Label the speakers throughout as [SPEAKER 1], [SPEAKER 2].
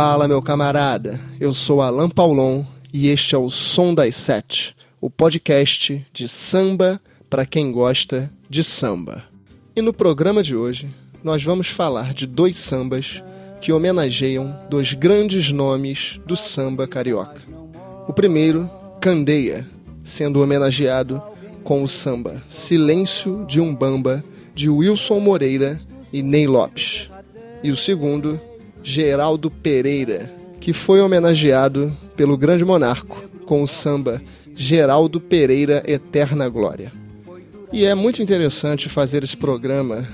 [SPEAKER 1] Fala, meu camarada. Eu sou Alan Paulon e este é o Som das Sete, o podcast de samba para quem gosta de samba. E no programa de hoje, nós vamos falar de dois sambas que homenageiam dois grandes nomes do samba carioca. O primeiro, Candeia, sendo homenageado com o samba Silêncio de Umbamba de Wilson Moreira e Ney Lopes. E o segundo, Geraldo Pereira, que foi homenageado pelo grande monarco com o samba Geraldo Pereira Eterna Glória. E é muito interessante fazer esse programa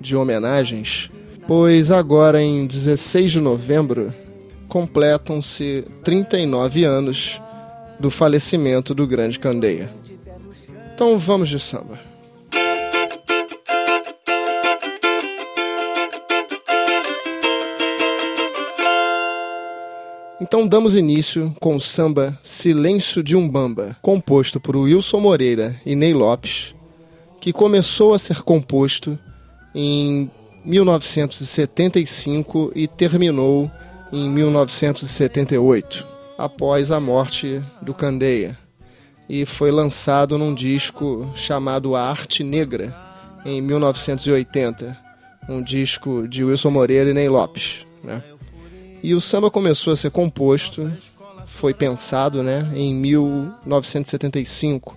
[SPEAKER 1] de homenagens, pois agora em 16 de novembro completam-se 39 anos do falecimento do grande Candeia. Então vamos de samba. Então damos início com o samba Silêncio de Umbamba, composto por Wilson Moreira e Ney Lopes, que começou a ser composto em 1975 e terminou em 1978, após a morte do Candeia, e foi lançado num disco chamado A Arte Negra, em 1980, um disco de Wilson Moreira e Ney Lopes. Né? E o samba começou a ser composto, foi pensado né, em 1975,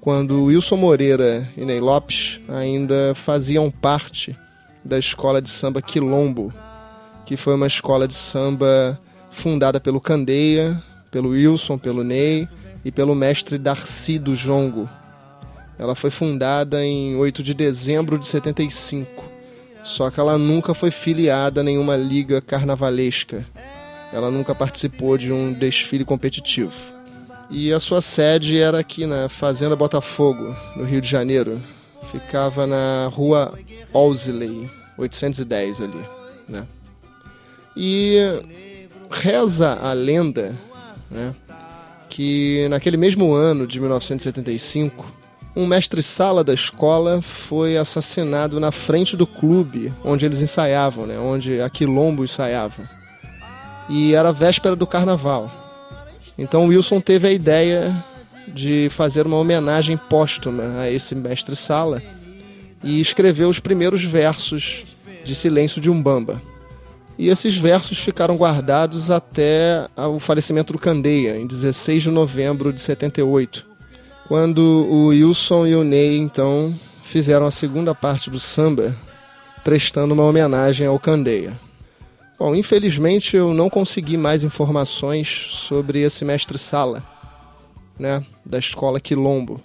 [SPEAKER 1] quando Wilson Moreira e Ney Lopes ainda faziam parte da escola de samba Quilombo, que foi uma escola de samba fundada pelo Candeia, pelo Wilson, pelo Ney e pelo mestre Darcy do Jongo. Ela foi fundada em 8 de dezembro de 75 só que ela nunca foi filiada a nenhuma liga carnavalesca. Ela nunca participou de um desfile competitivo. E a sua sede era aqui na Fazenda Botafogo, no Rio de Janeiro. Ficava na rua Olsley, 810 ali, né? E reza a lenda, né, que naquele mesmo ano de 1975, um mestre-sala da escola foi assassinado na frente do clube onde eles ensaiavam, né? onde a Quilombo ensaiava. E era véspera do carnaval. Então Wilson teve a ideia de fazer uma homenagem póstuma a esse mestre-sala e escreveu os primeiros versos de Silêncio de Umbamba. E esses versos ficaram guardados até o falecimento do Candeia, em 16 de novembro de 78 quando o Wilson e o Ney, então, fizeram a segunda parte do samba, prestando uma homenagem ao Candeia. Bom, infelizmente eu não consegui mais informações sobre esse mestre-sala, né, da escola Quilombo.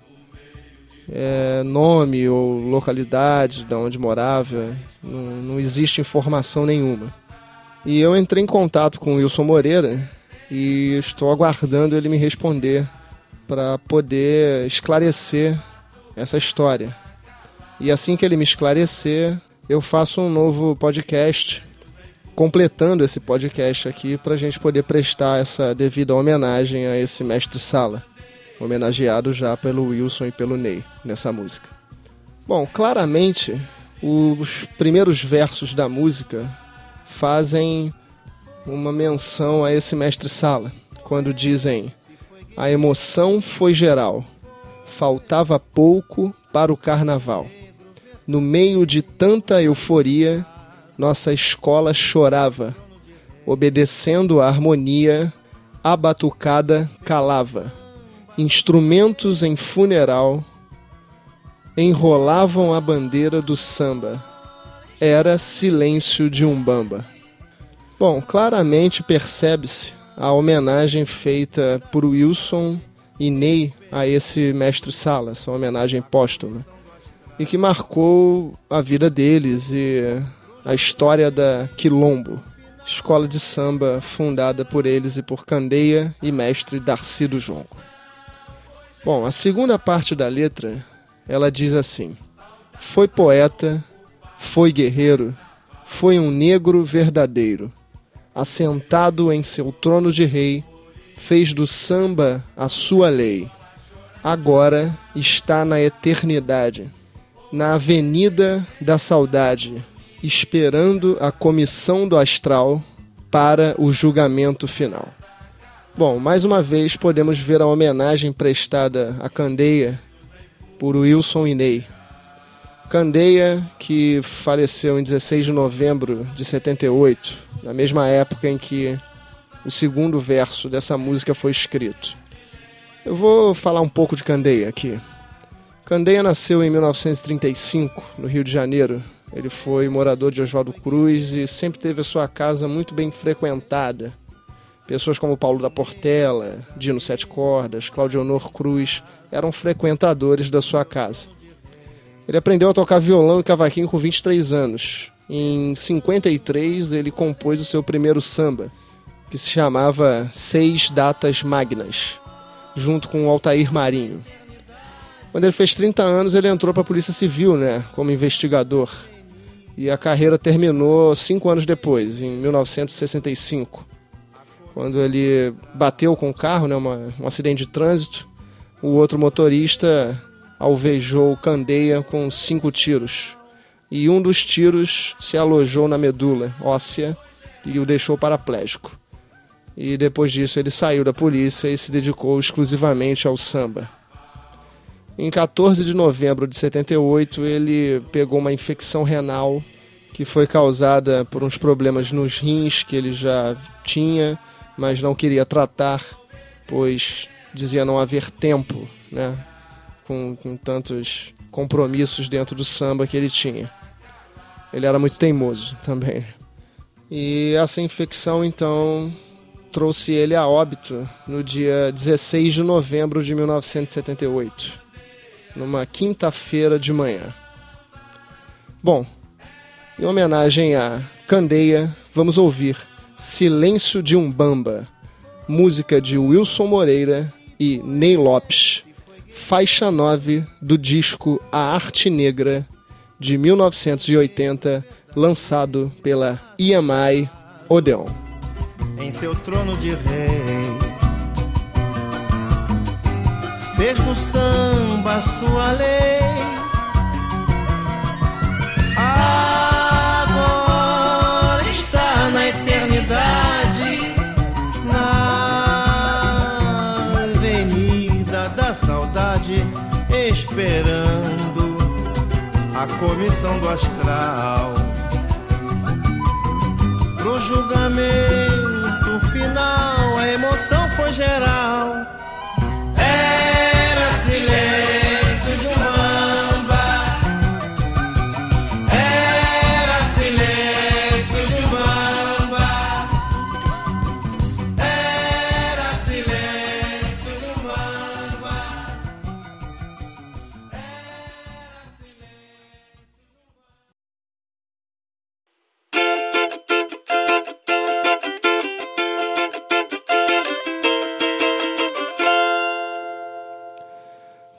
[SPEAKER 1] É, nome ou localidade de onde morava, não, não existe informação nenhuma. E eu entrei em contato com o Wilson Moreira e estou aguardando ele me responder para poder esclarecer essa história. E assim que ele me esclarecer, eu faço um novo podcast, completando esse podcast aqui, para a gente poder prestar essa devida homenagem a esse mestre-sala, homenageado já pelo Wilson e pelo Ney nessa música. Bom, claramente, os primeiros versos da música fazem uma menção a esse mestre-sala, quando dizem a emoção foi geral. Faltava pouco para o carnaval. No meio de tanta euforia, nossa escola chorava. Obedecendo a harmonia, a batucada calava. Instrumentos em funeral enrolavam a bandeira do samba. Era silêncio de umbamba. Bom, claramente percebe-se a homenagem feita por Wilson e Ney a esse mestre Sala, essa homenagem póstuma, e que marcou a vida deles e a história da Quilombo, escola de samba fundada por eles e por Candeia e mestre Darcy do Jongo. Bom, a segunda parte da letra, ela diz assim: Foi poeta, foi guerreiro, foi um negro verdadeiro assentado em seu trono de rei, fez do samba a sua lei. Agora está na eternidade, na avenida da saudade, esperando a comissão do astral para o julgamento final. Bom, mais uma vez podemos ver a homenagem prestada a Candeia por Wilson Inei. Candeia, que faleceu em 16 de novembro de 78, na mesma época em que o segundo verso dessa música foi escrito. Eu vou falar um pouco de Candeia aqui. Candeia nasceu em 1935, no Rio de Janeiro. Ele foi morador de Oswaldo Cruz e sempre teve a sua casa muito bem frequentada. Pessoas como Paulo da Portela, Dino Sete Cordas, Claudio Honor Cruz eram frequentadores da sua casa. Ele aprendeu a tocar violão e cavaquinho com 23 anos. Em 53, ele compôs o seu primeiro samba, que se chamava Seis Datas Magnas, junto com o Altair Marinho. Quando ele fez 30 anos, ele entrou para a Polícia Civil, né, como investigador. E a carreira terminou cinco anos depois, em 1965, quando ele bateu com o carro, né, uma, um acidente de trânsito. O outro motorista alvejou Candeia com cinco tiros. E um dos tiros se alojou na medula óssea e o deixou paraplégico. E depois disso ele saiu da polícia e se dedicou exclusivamente ao samba. Em 14 de novembro de 78, ele pegou uma infecção renal que foi causada por uns problemas nos rins que ele já tinha, mas não queria tratar, pois dizia não haver tempo, né? Com, com tantos compromissos dentro do samba que ele tinha. Ele era muito teimoso também. E essa infecção, então, trouxe ele a óbito no dia 16 de novembro de 1978 numa quinta-feira de manhã. Bom, em homenagem a Candeia, vamos ouvir Silêncio de Umbamba, música de Wilson Moreira e Ney Lopes, faixa 9 do disco A Arte Negra de 1980, lançado pela EMI Odeon.
[SPEAKER 2] Em seu trono de rei fez do samba sua lei. Agora está na eternidade, na avenida da saudade, esperando a comissão do astral pro julgamento final. A emoção foi geral.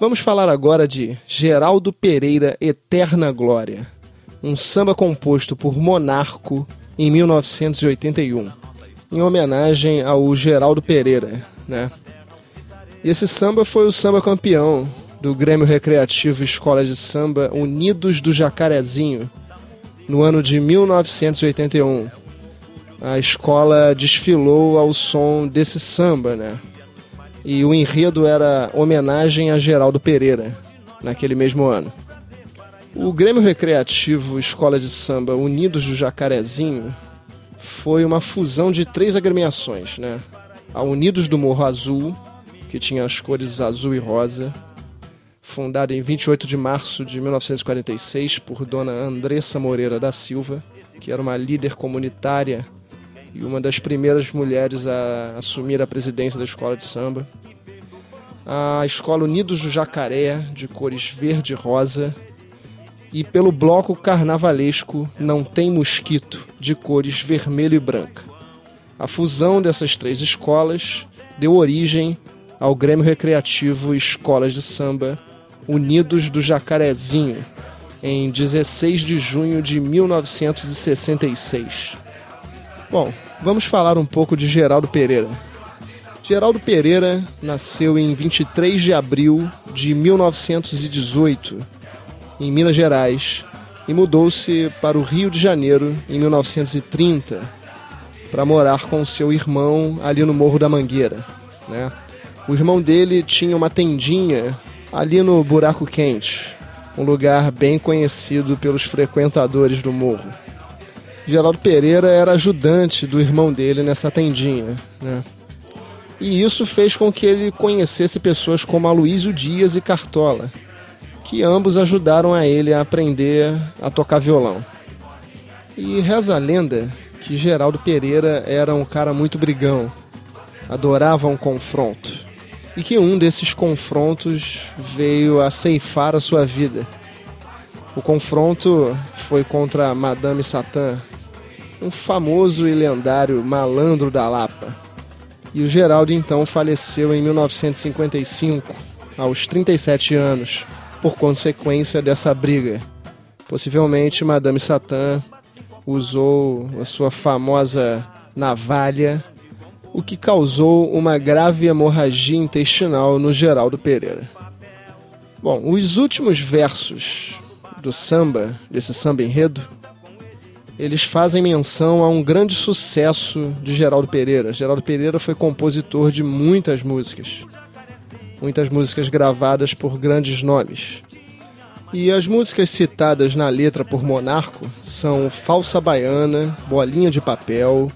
[SPEAKER 1] Vamos falar agora de Geraldo Pereira Eterna Glória, um samba composto por Monarco em 1981, em homenagem ao Geraldo Pereira, né? Esse samba foi o samba campeão do Grêmio Recreativo Escola de Samba Unidos do Jacarezinho, no ano de 1981. A escola desfilou ao som desse samba, né? E o enredo era homenagem a Geraldo Pereira, naquele mesmo ano. O Grêmio Recreativo Escola de Samba Unidos do Jacarezinho foi uma fusão de três agremiações, né? A Unidos do Morro Azul, que tinha as cores azul e rosa, fundada em 28 de março de 1946 por dona Andressa Moreira da Silva, que era uma líder comunitária e uma das primeiras mulheres a assumir a presidência da escola de samba. A escola Unidos do Jacaré, de cores verde e rosa. E pelo bloco carnavalesco Não Tem Mosquito, de cores vermelho e branca. A fusão dessas três escolas deu origem ao Grêmio Recreativo Escolas de Samba Unidos do Jacarezinho, em 16 de junho de 1966. Bom, vamos falar um pouco de Geraldo Pereira. Geraldo Pereira nasceu em 23 de abril de 1918, em Minas Gerais, e mudou-se para o Rio de Janeiro em 1930. para morar com seu irmão ali no Morro da Mangueira. Né? O irmão dele tinha uma tendinha ali no Buraco Quente, um lugar bem conhecido pelos frequentadores do morro. Geraldo Pereira era ajudante do irmão dele nessa tendinha. Né? E isso fez com que ele conhecesse pessoas como Aloysio Dias e Cartola, que ambos ajudaram a ele a aprender a tocar violão. E reza a lenda que Geraldo Pereira era um cara muito brigão, adorava um confronto, e que um desses confrontos veio a ceifar a sua vida. O confronto foi contra Madame Satã, um famoso e lendário malandro da Lapa. E o Geraldo então faleceu em 1955, aos 37 anos, por consequência dessa briga. Possivelmente Madame Satã usou a sua famosa navalha, o que causou uma grave hemorragia intestinal no Geraldo Pereira. Bom, os últimos versos do samba, desse samba enredo, eles fazem menção a um grande sucesso de Geraldo Pereira. Geraldo Pereira foi compositor de muitas músicas. Muitas músicas gravadas por grandes nomes. E as músicas citadas na letra por Monarco são Falsa Baiana, Bolinha de Papel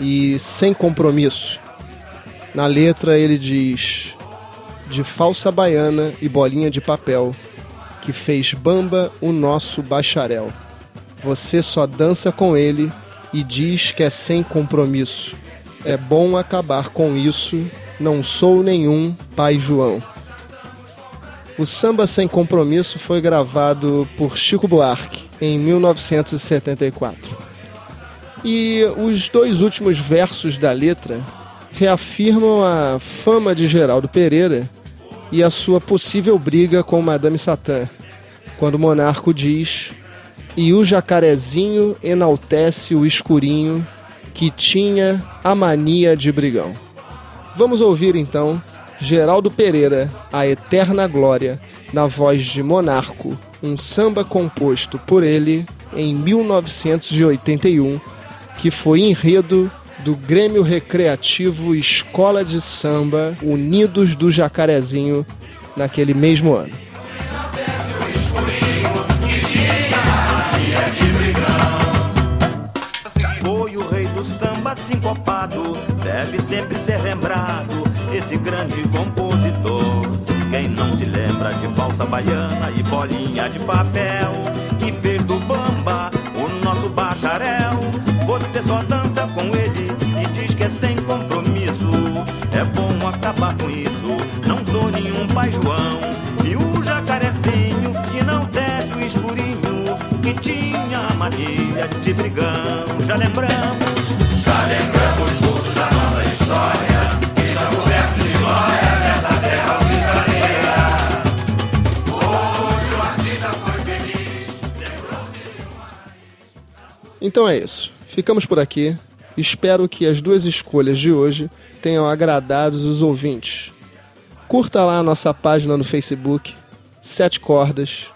[SPEAKER 1] e Sem Compromisso. Na letra ele diz: De falsa baiana e bolinha de papel, que fez bamba o nosso bacharel. Você só dança com ele e diz que é sem compromisso. É bom acabar com isso, não sou nenhum pai João. O Samba Sem Compromisso foi gravado por Chico Buarque em 1974. E os dois últimos versos da letra reafirmam a fama de Geraldo Pereira e a sua possível briga com Madame Satã, quando o monarco diz: E o jacarezinho enaltece o escurinho que tinha a mania de brigão. Vamos ouvir então Geraldo Pereira, A Eterna Glória, na voz de Monarco, um samba composto por ele em 1981, que foi enredo do Grêmio Recreativo Escola de Samba Unidos do Jacarezinho naquele mesmo ano.
[SPEAKER 3] Deve sempre ser lembrado esse grande compositor. Quem não se lembra de falsa baiana e bolinha de papel,
[SPEAKER 1] Então é isso. Ficamos por aqui. Espero que as duas escolhas de hoje tenham agradado os ouvintes. Curta lá a nossa página no Facebook, Sete Cordas,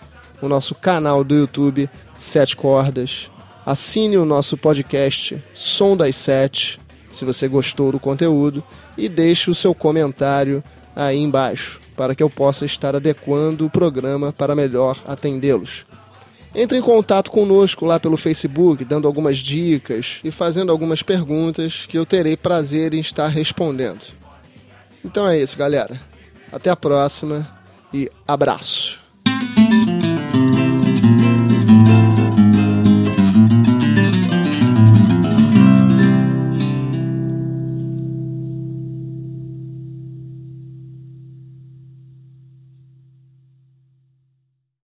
[SPEAKER 1] o nosso canal do YouTube, Sete Cordas. Assine o nosso podcast Som das Sete, se você gostou do conteúdo, e deixe o seu comentário aí embaixo, para que eu possa estar adequando o programa para melhor atendê-los. Entre em contato conosco lá pelo Facebook, dando algumas dicas e fazendo algumas perguntas que eu terei prazer em estar respondendo. Então é isso, galera. Até a próxima e abraço.